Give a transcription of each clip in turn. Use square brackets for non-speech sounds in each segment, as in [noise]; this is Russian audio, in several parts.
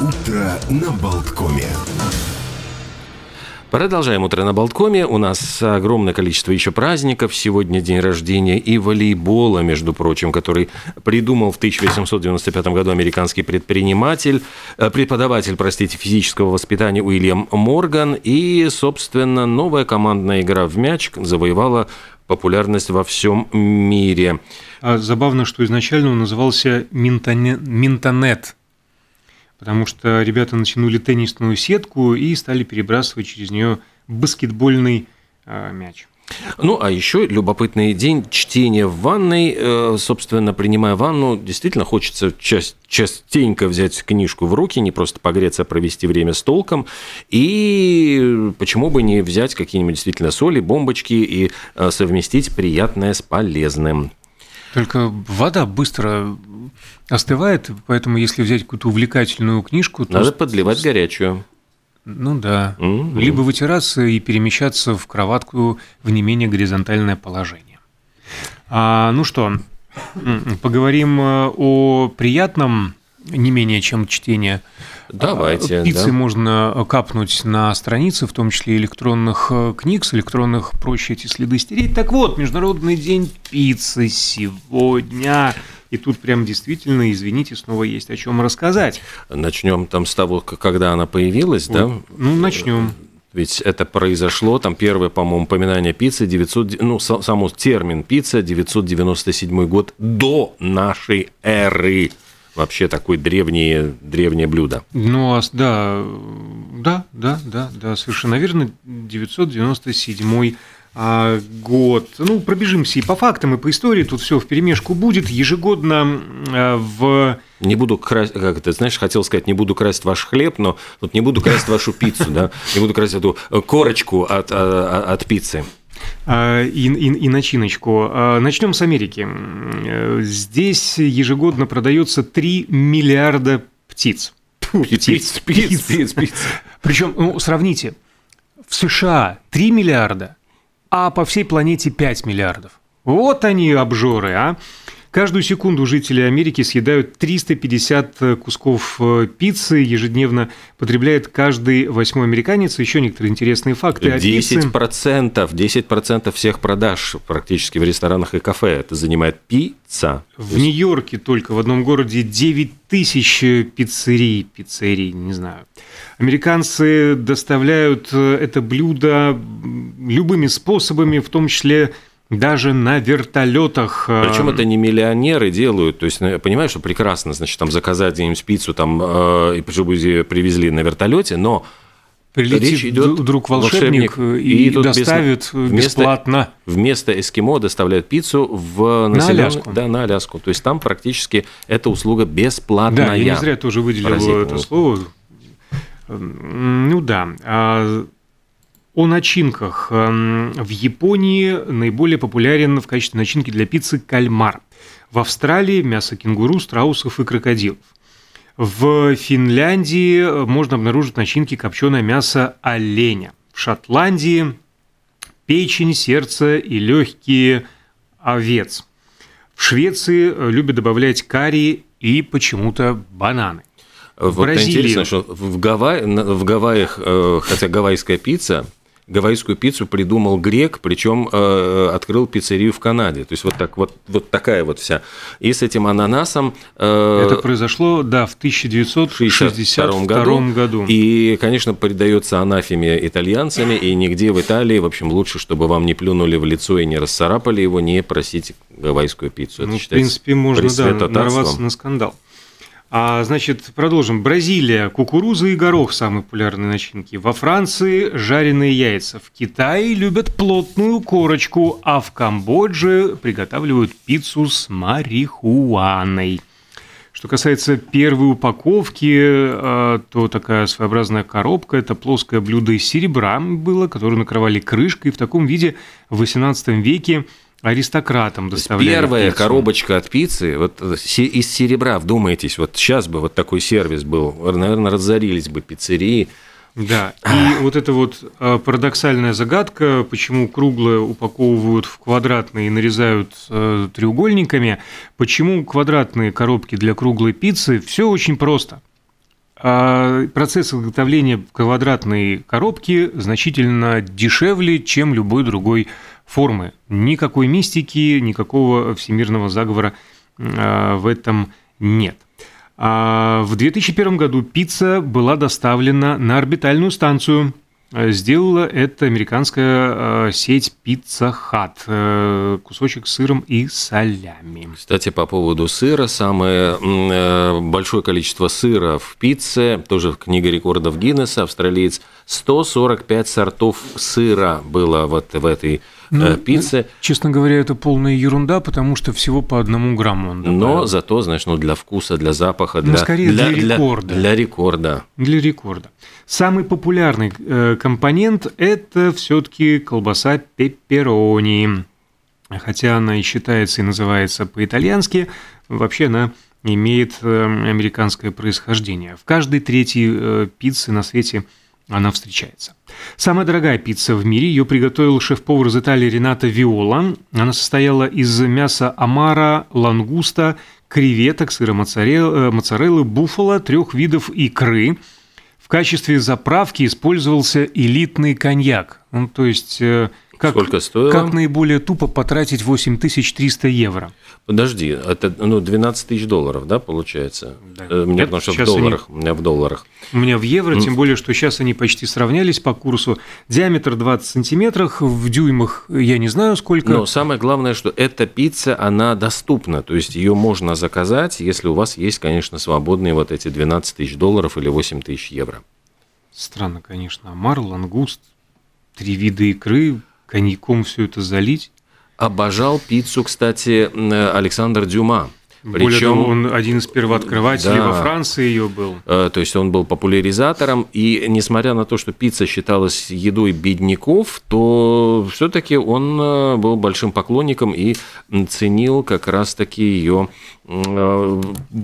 Утро на Болткоме. Продолжаем утро на Болткоме. У нас огромное количество еще праздников. Сегодня день рождения и волейбола, между прочим, который придумал в 1895 году американский предприниматель, э, преподаватель, простите, физического воспитания Уильям Морган. И, собственно, новая командная игра в мяч завоевала популярность во всем мире. А забавно, что изначально он назывался Минтонет потому что ребята натянули теннисную сетку и стали перебрасывать через нее баскетбольный э, мяч. Ну, а еще любопытный день чтения в ванной. Э, собственно, принимая ванну, действительно хочется часть, частенько взять книжку в руки, не просто погреться, а провести время с толком. И почему бы не взять какие-нибудь действительно соли, бомбочки и э, совместить приятное с полезным. Только вода быстро остывает, поэтому если взять какую-то увлекательную книжку, то... Надо подливать горячую. Ну да. Mm-hmm. Либо вытираться и перемещаться в кроватку в не менее горизонтальное положение. А, ну что, поговорим э, о приятном, не менее чем чтение. Давайте. Пиццы да. можно капнуть на страницы, в том числе электронных э, книг, с электронных проще эти следы стереть. Так вот, Международный день пиццы сегодня. И тут прям действительно, извините, снова есть о чем рассказать. Начнем там с того, когда она появилась, вот. да? Ну, начнем. Ведь это произошло, там первое, по-моему, упоминание пиццы, 900, ну, само термин пицца, 997 год до нашей эры. Вообще такое древнее, древнее блюдо. Ну, а да, да, да, да, да, совершенно верно, 997 а, год. Ну, пробежимся и по фактам, и по истории. Тут все в перемешку будет. Ежегодно а, в... Не буду красть, как это, знаешь, хотел сказать, не буду красть ваш хлеб, но вот не буду красть вашу пиццу, да, [laughs] не буду красть эту корочку от, а, от пиццы. И, и, и начиночку. Начнем с Америки. Здесь ежегодно продается 3 миллиарда птиц. Птиц, птиц, птиц, птиц. птиц. Причем, ну, сравните, в США 3 миллиарда, а по всей планете 5 миллиардов. Вот они обжоры, а! Каждую секунду жители Америки съедают 350 кусков э, пиццы, ежедневно потребляет каждый восьмой американец. Еще некоторые интересные факты 10%, о 10% всех продаж практически в ресторанах и кафе это занимает пицца. В Нью-Йорке только в одном городе 9 тысяч пиццерий, пиццерий, не знаю. Американцы доставляют э, это блюдо любыми способами, в том числе даже на вертолетах. Э, Причем это не миллионеры делают. То есть, ну, я понимаю, что прекрасно, значит, там заказать где-нибудь пиццу, там, э, и чтобы привезли на вертолете, но Прилетит Речь идет вдруг волшебник, волшебник и, и доставит вместо, бесплатно. Вместо эскимо доставляют пиццу в на Аляску. Да, на Аляску. То есть там практически эта услуга бесплатная. Да, я не зря тоже выделил это слово. Ну да. О начинках. Эм, в Японии наиболее популярен в качестве начинки для пиццы кальмар. В Австралии мясо кенгуру, страусов и крокодилов. В Финляндии можно обнаружить начинки копченое мясо оленя. В Шотландии печень, сердце и легкие овец. В Швеции любят добавлять карри и почему-то бананы. Вот Бразилии... интересно, что в, Гавай... в Гавайях, э, хотя гавайская пицца, гавайскую пиццу придумал грек, причем э, открыл пиццерию в Канаде. То есть вот так вот вот такая вот вся. И с этим ананасом. Э, Это произошло, да, в 1962 году. году. И, конечно, придается анафеме итальянцами, и нигде в Италии, в общем, лучше, чтобы вам не плюнули в лицо и не расцарапали его, не просите гавайскую пиццу. Это ну, в принципе, можно да, нарваться на скандал. А, значит, продолжим. Бразилия. Кукуруза и горох – самые популярные начинки. Во Франции – жареные яйца. В Китае любят плотную корочку, а в Камбодже приготавливают пиццу с марихуаной. Что касается первой упаковки, а, то такая своеобразная коробка – это плоское блюдо из серебра было, которое накрывали крышкой. В таком виде в XVIII веке аристократам доставляли Первая пиццу. коробочка от пиццы вот из серебра, вдумайтесь, вот сейчас бы вот такой сервис был, наверное, разорились бы пиццерии, Да, и вот эта вот э, парадоксальная загадка, почему круглое упаковывают в квадратные и нарезают э, треугольниками, почему квадратные коробки для круглой пиццы, все очень просто. А процесс изготовления квадратной коробки значительно дешевле, чем любой другой формы. Никакой мистики, никакого всемирного заговора э, в этом нет. А в 2001 году пицца была доставлена на орбитальную станцию. Сделала это американская сеть Pizza Hut. Э, кусочек с сыром и солями. Кстати, по поводу сыра. Самое э, большое количество сыра в пицце, тоже книга рекордов Гиннесса, австралиец, 145 сортов сыра было вот в этой ну, э, пиццы. Честно говоря, это полная ерунда, потому что всего по одному грамму он добавил. Но зато, знаешь, ну, для вкуса, для запаха, ну, для, ну, скорее для, для рекорда. Для, для рекорда. Для рекорда. Самый популярный э, компонент – это все-таки колбаса пепперони. Хотя она и считается и называется по-итальянски, вообще она имеет э, американское происхождение. В каждой третьей э, пицце на свете – она встречается. Самая дорогая пицца в мире, ее приготовил шеф-повар из Италии Ренато Виола. Она состояла из мяса омара, лангуста, креветок, сыра моцареллы, моцареллы буффало, трех видов икры. В качестве заправки использовался элитный коньяк. Ну, то есть э, как, Сколько стоило? Как наиболее тупо потратить 8300 евро? Подожди, это ну, 12 тысяч долларов, да, получается? Да. У меня, потому что в долларах, они... у меня в долларах. У меня в евро, мм. тем более, что сейчас они почти сравнялись по курсу. Диаметр 20 сантиметров, в дюймах я не знаю сколько. Но самое главное, что эта пицца, она доступна, то есть ее можно заказать, если у вас есть, конечно, свободные вот эти 12 тысяч долларов или 8 тысяч евро. Странно, конечно. Омар, лангуст, три вида икры, коньяком все это залить. Обожал пиццу, кстати, Александр Дюма. Причем Более того, он один из первооткрывателей да, во Франции ее был. Э, то есть он был популяризатором, и несмотря на то, что пицца считалась едой бедняков, то все-таки он э, был большим поклонником и ценил как раз-таки ее, э,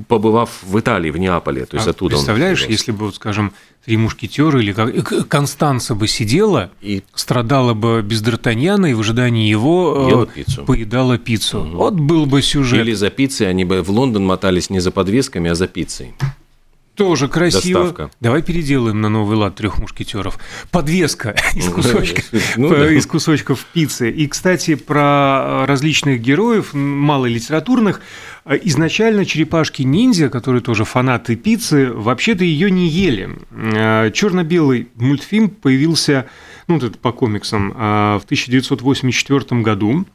побывав в Италии, в Неаполе. То есть а оттуда представляешь, он если бы, вот, скажем, Три мушкетера или как Констанца бы сидела и страдала бы без Д'Артаньяна и в ожидании его Ела пиццу. поедала пиццу. Угу. Вот был бы сюжет. Или за пиццей они бы в Лондон мотались не за подвесками, а за пиццей. Тоже красиво. Доставка. Давай переделаем на новый лад трех мушкетеров. Подвеска [laughs] из, кусочка, [laughs] ну, да. из кусочков пиццы. И, кстати, про различных героев, мало литературных. Изначально черепашки-ниндзя, которые тоже фанаты пиццы, вообще-то ее не ели. А, Черно-белый мультфильм появился, ну, это по комиксам, в 1984 году.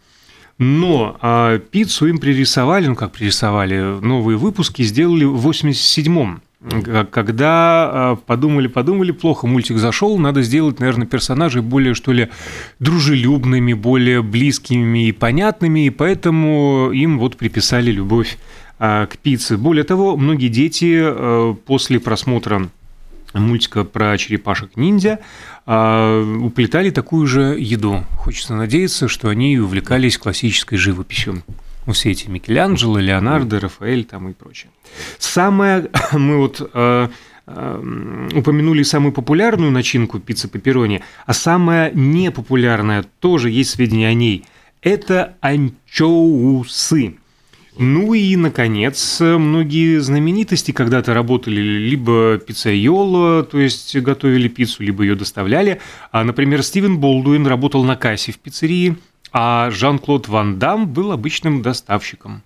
Но а, пиццу им пририсовали, ну как пририсовали, новые выпуски сделали в 87-м когда а, плохо мультик зашел, надо сделать, наверное, персонажей более, что ли, дружелюбными, более близкими и понятными, и поэтому им вот приписали любовь а, к пицце. Более того, многие дети а, после просмотра мультика про черепашек-ниндзя уплетали такую же еду. Хочется надеяться, что они увлекались классической живописью. Ну, все эти Микеланджело, Леонардо, Рафаэль там и прочее. Самое, [coughs] мы вот э, э, упомянули самую популярную начинку пиццы пепперони, а самая непопулярная, тоже есть сведения о ней, это анчоусы. Ну и, наконец, многие знаменитости когда-то работали либо пиццайоло, то есть готовили пиццу, либо ее доставляли. А, например, Стивен Болдуин работал на кассе в пиццерии – а Жан-Клод Ван Дам был обычным доставщиком.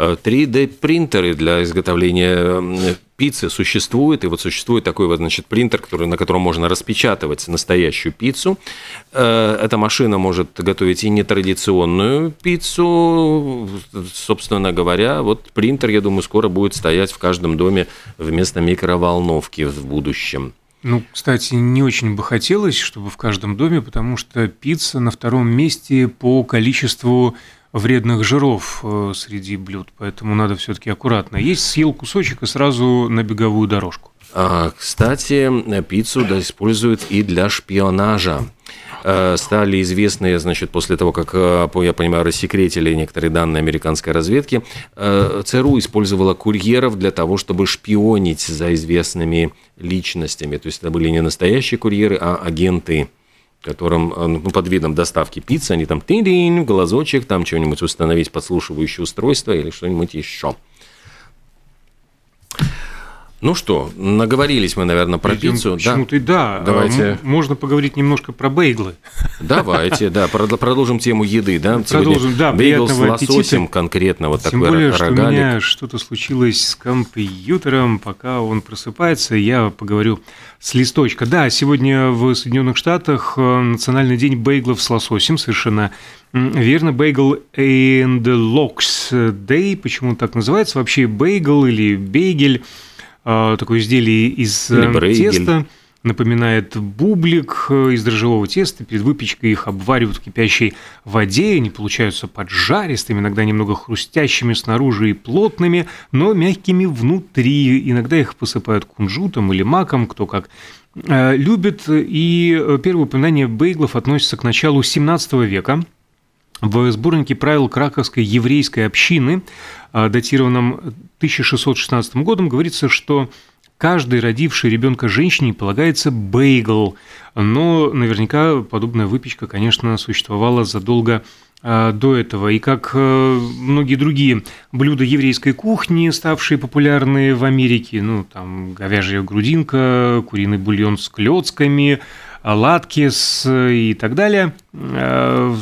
3D-принтеры э, для изготовления пиццы существуют, и вот существует такой вот, значит, принтер, который, на котором можно распечатывать настоящую пиццу. Э, эта машина может готовить и нетрадиционную пиццу, собственно говоря, вот принтер, я думаю, скоро будет стоять в каждом доме вместо микроволновки в будущем. Ну, кстати, не очень бы хотелось, чтобы в каждом доме, потому что пицца на втором месте по количеству вредных жиров э, среди блюд, поэтому надо все-таки аккуратно. Есть съел кусочек и сразу на беговую дорожку. А, кстати, пиццу да, используют и для шпионажа. стали известны, значит, после того, как, я понимаю, рассекретили некоторые данные американской разведки, ЦРУ использовала курьеров для того, чтобы шпионить за известными личностями. То есть это были не настоящие курьеры, а агенты которым ну, под видом доставки пиццы, они там тын глазочек, там что-нибудь установить, подслушивающее устройство или что-нибудь еще. Ну что, наговорились мы, наверное, про Перейдем пиццу. Почему-то да. да. Давайте. Можно поговорить немножко про бейглы. Давайте, да. Продолжим тему еды, да. Продолжим, да. Бейгл с лососем конкретно вот Тем такой более, рогалик. что у меня что-то случилось с компьютером, пока он просыпается, я поговорю с листочка. Да, сегодня в Соединенных Штатах э, национальный день бейглов с лососем, совершенно верно. Бейгл and Lox Day, почему так называется? Вообще бейгл или бейгель – а, такое изделие из э, теста, напоминает бублик э, из дрожжевого теста. Перед выпечкой их обваривают в кипящей воде, они получаются поджаристыми, иногда немного хрустящими снаружи и плотными, но мягкими внутри. Иногда их посыпают кунжутом или маком, кто как э, любит. И первое упоминание бейглов относится к началу 17 века – в сборнике правил Краковской еврейской общины, а, датированном 1616 годом, говорится, что каждой родившей ребенка женщине полагается бейгл, но наверняка подобная выпечка, конечно, существовала задолго а, до этого. И как э, многие другие блюда еврейской кухни, ставшие популярны в Америке, ну, там, говяжья грудинка, куриный бульон с клетками, латкис и так далее. Э,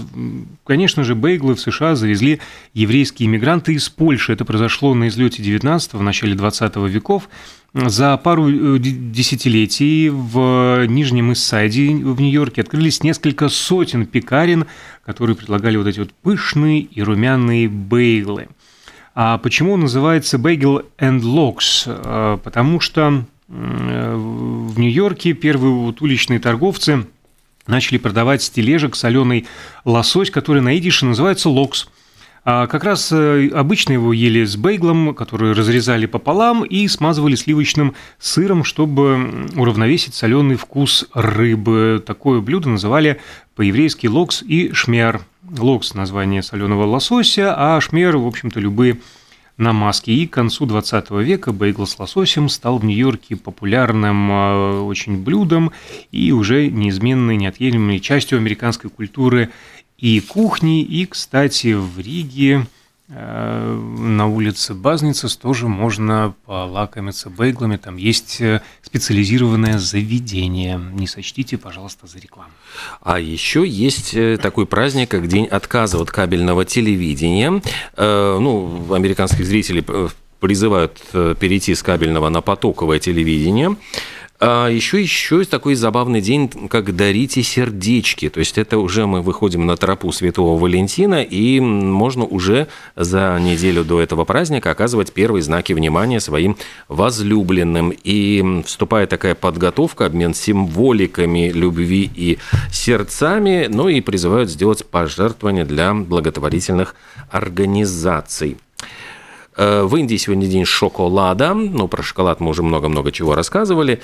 конечно же, бейглы в США завезли еврейские иммигранты из Польши. Это произошло на излете 19-го, в начале 20 веков. За пару э, десятилетий в Нижнем Иссайде в Нью-Йорке открылись несколько сотен пекарен, которые предлагали вот эти вот пышные и румяные бейглы. А почему он называется Bagel and? Э, потому что в Нью-Йорке первые вот уличные торговцы начали продавать с тележек соленый лосось, который на идише называется локс. А как раз э, обычно его ели с бейглом, который разрезали пополам и смазывали сливочным сыром, чтобы уравновесить соленый вкус рыбы. Такое блюдо называли по-еврейски локс и шмер. Локс – название соленого лосося, а шмер, в общем-то, любые на маске. И к концу 20 века бейгл с лососем стал в Нью-Йорке популярным э, очень блюдом и уже неизменной, неотъемлемой частью американской культуры и кухни. И, кстати, в Риге на улице Базница тоже можно полакомиться бейглами. Там есть э, специализированное заведение. Не сочтите, пожалуйста, за рекламу. А еще есть э, такой праздник, как День отказа от кабельного телевидения. Ну, американских зрителей призывают перейти с кабельного на потоковое телевидение. А еще, еще есть такой забавный день, как «Дарите сердечки». То есть это уже мы выходим на тропу Святого Валентина, и можно уже за неделю до этого праздника оказывать первые знаки внимания своим возлюбленным. И вступает такая подготовка, обмен символиками любви и сердцами, ну и призывают сделать пожертвования для благотворительных организаций. Э, в Индии сегодня день шоколада. Ну, про шоколад мы уже много-много чего рассказывали.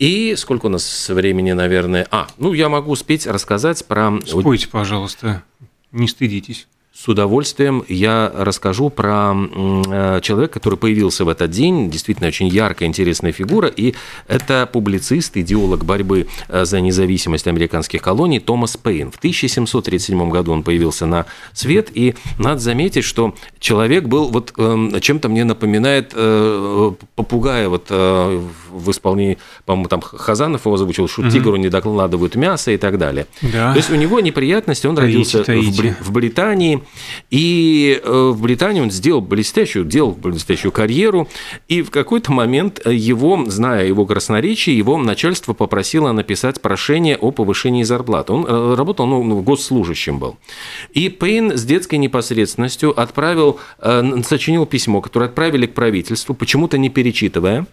И сколько у нас времени, наверное? А, ну, я могу успеть рассказать про... Спойте, пожалуйста, не стыдитесь. С удовольствием я расскажу про э, человека, который появился в этот день. Действительно, очень яркая, интересная фигура. И это публицист, идеолог борьбы э, за независимость американских колоний Томас Пейн. В 1737 году он появился на свет. И надо заметить, что человек был вот эм, чем-то мне напоминает э, попугая вот в исполнении, по-моему, там Хазанов его озвучил, что угу. тигру не докладывают мясо и так далее. Да. То есть у него неприятности, он таите, родился таите. В, в Британии, и э, в Британии он сделал блестящую, делал блестящую карьеру, и в какой-то момент его, зная его красноречие, его начальство попросило написать прошение о повышении зарплаты. Он э, работал, ну, госслужащим был. И Пейн с детской непосредственностью отправил, э, сочинил письмо, которое отправили к правительству, почему-то не перечитывая,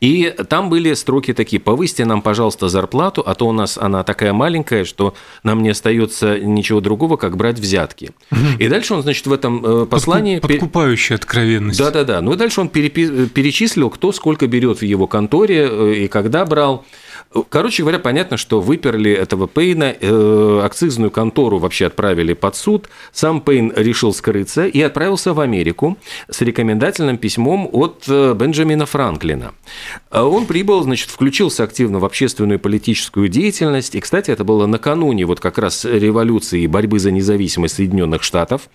и там были строки такие, повысьте нам, пожалуйста, зарплату, а то у нас она такая маленькая, что нам не остается ничего другого, как брать взятки. Угу. И дальше он, значит, в этом э, послании... Подкупающая откровенность. Да-да-да. Ну и дальше он перечислил, кто сколько берет в его конторе э, и когда брал. Короче говоря, понятно, что выперли этого Пейна, э, акцизную контору вообще отправили под суд. Сам Пейн решил скрыться и отправился в Америку с рекомендательным письмом от э, Бенджамина Франклина. Он прибыл, значит, включился активно в общественную и политическую деятельность. И, кстати, это было накануне вот как раз революции и борьбы за независимость Соединенных Штатов.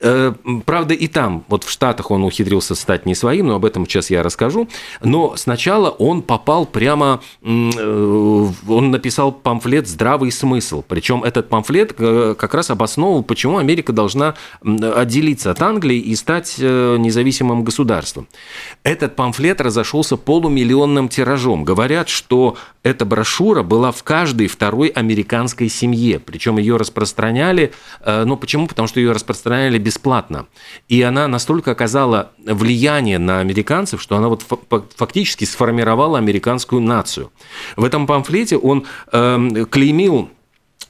Э, правда, и там, вот в Штатах он ухитрился стать не своим, но об этом сейчас я расскажу. Но сначала он попал прямо, э, он написал памфлет «Здравый смысл». Причем этот памфлет э, как раз обосновывал, почему Америка должна отделиться от Англии и стать независимым государством. Этот памфлет разошелся полумиллионным тиражом. Говорят, что эта брошюра была в каждой второй американской семье. Причем ее распространяли, ну почему? Потому что ее распространяли бесплатно. И она настолько оказала влияние на американцев, что она вот фактически сформировала американскую нацию. В этом памфлете он э, клеймил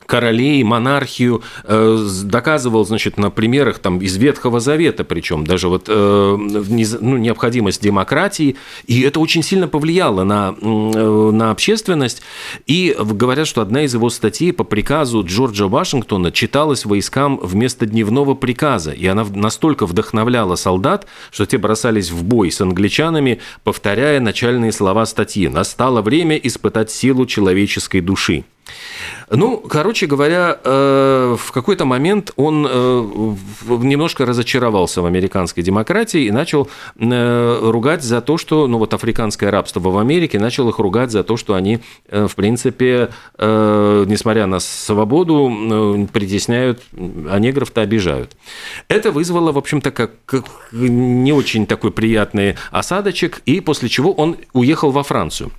королей, монархию, э, доказывал, значит, на примерах там из Ветхого Завета, причем даже вот э, ну, необходимость демократии, и это очень сильно повлияло на, э, на общественность, и говорят, что одна из его статей по приказу Джорджа Вашингтона читалась войскам вместо дневного приказа, и она настолько вдохновляла солдат, что те бросались в бой с англичанами, повторяя начальные слова статьи. «Настало время испытать силу человеческой души». Ну, короче говоря, э, в какой-то момент он э, немножко разочаровался в американской демократии и начал э, ругать за то, что, ну вот африканское рабство в Америке, начал их ругать за то, что они, в принципе, несмотря на свободу, притесняют, а негров-то обижают. Это вызвало, в общем-то, как не очень такой приятный осадочек, и после чего он уехал во Францию.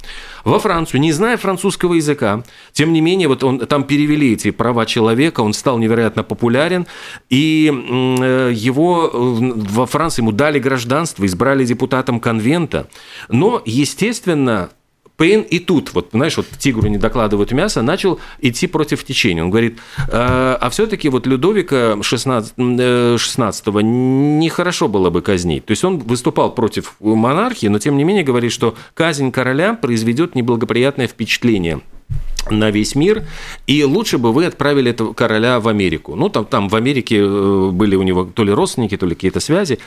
Во Францию, не зная французского языка, тем не менее, вот он там перевели эти права человека, он стал невероятно популярен, и э, его э, во Франции ему дали гражданство, избрали депутатом конвента, но, естественно, Пейн и тут, вот, знаешь, вот тигру не докладывают мясо, начал идти против течения. Он говорит, а, а все-таки вот Людовика 16, 16 нехорошо было бы казнить. То есть он выступал против монархии, но тем не менее говорит, что казнь короля произведет неблагоприятное впечатление на весь мир, и лучше бы вы отправили этого короля в Америку. Ну, там, там в Америке э, были у него то ли родственники, то ли какие-то связи,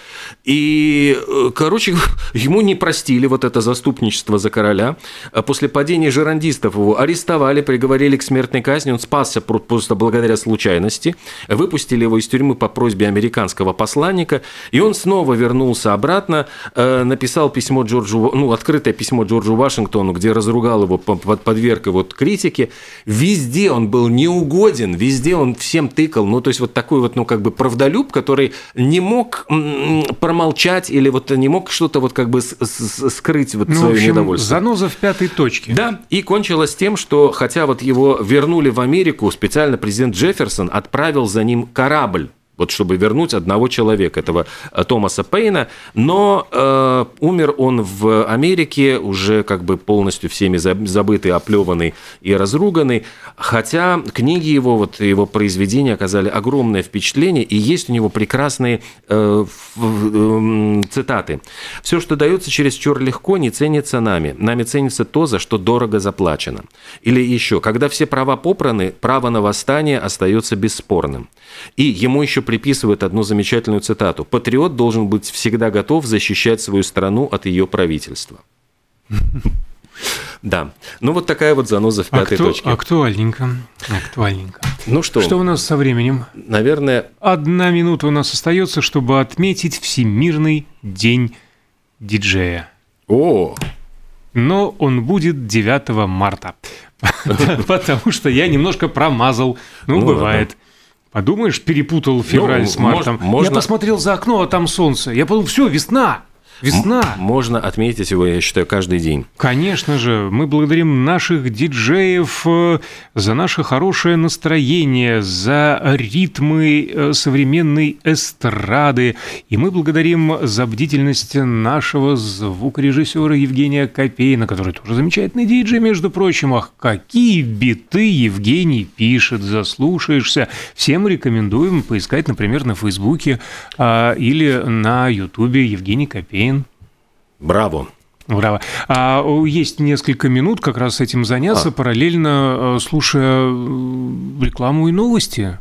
и, э, короче, [laughs] ему не простили вот это заступничество за короля. А после падения жерандистов его арестовали, приговорили к смертной казни, он спасся просто благодаря случайности, выпустили его из тюрьмы по просьбе американского посланника, и он снова вернулся обратно, э, написал письмо Джорджу, ну, открытое письмо Джорджу Вашингтону, где разругал его, подверг его критике, политике, везде он был неугоден, везде он всем тыкал. Ну, то есть вот такой вот, ну, как бы правдолюб, который не мог промолчать или вот не мог что-то вот как бы скрыть вот ну, свое в общем, недовольство. Заноза в пятой точке. Да, и кончилось тем, что хотя вот его вернули в Америку, специально президент Джефферсон отправил за ним корабль вот чтобы вернуть одного человека, этого э, Томаса Пейна, но э, умер он в Америке, уже как бы полностью всеми забытый, оплеванный и разруганный, хотя книги его, вот его произведения оказали огромное впечатление, и есть у него прекрасные э, э, цитаты. «Все, что дается через чур легко, не ценится нами. Нами ценится то, за что дорого заплачено». Или еще, когда все права попраны, право на восстание остается бесспорным. И ему еще приписывают одну замечательную цитату. «Патриот должен быть всегда готов защищать свою страну от ее правительства». Да. Ну, вот такая вот заноза в пятой Акту... точке. Актуальненько. Актуальненько. Ну что? Что у нас со временем? Наверное... Одна минута у нас остается, чтобы отметить Всемирный день диджея. О! Но он будет 9 марта. [laughs] Потому что я немножко промазал. Ну, ну бывает. Подумаешь, перепутал февраль ну, с мартом. Можно... Я посмотрел за окно, а там солнце. Я подумал, все, весна. Весна. Можно отметить его, я считаю, каждый день. Конечно же. Мы благодарим наших диджеев э, за наше хорошее настроение, за ритмы э, современной эстрады. И мы благодарим за бдительность нашего звукорежиссера Евгения Копейна, который тоже замечательный диджей, между прочим. Ах, какие биты Евгений пишет, заслушаешься. Всем рекомендуем поискать, например, на Фейсбуке а, или на Ютубе Евгений Копейн. Браво! Браво. А есть несколько минут как раз этим заняться, а. параллельно слушая рекламу и новости.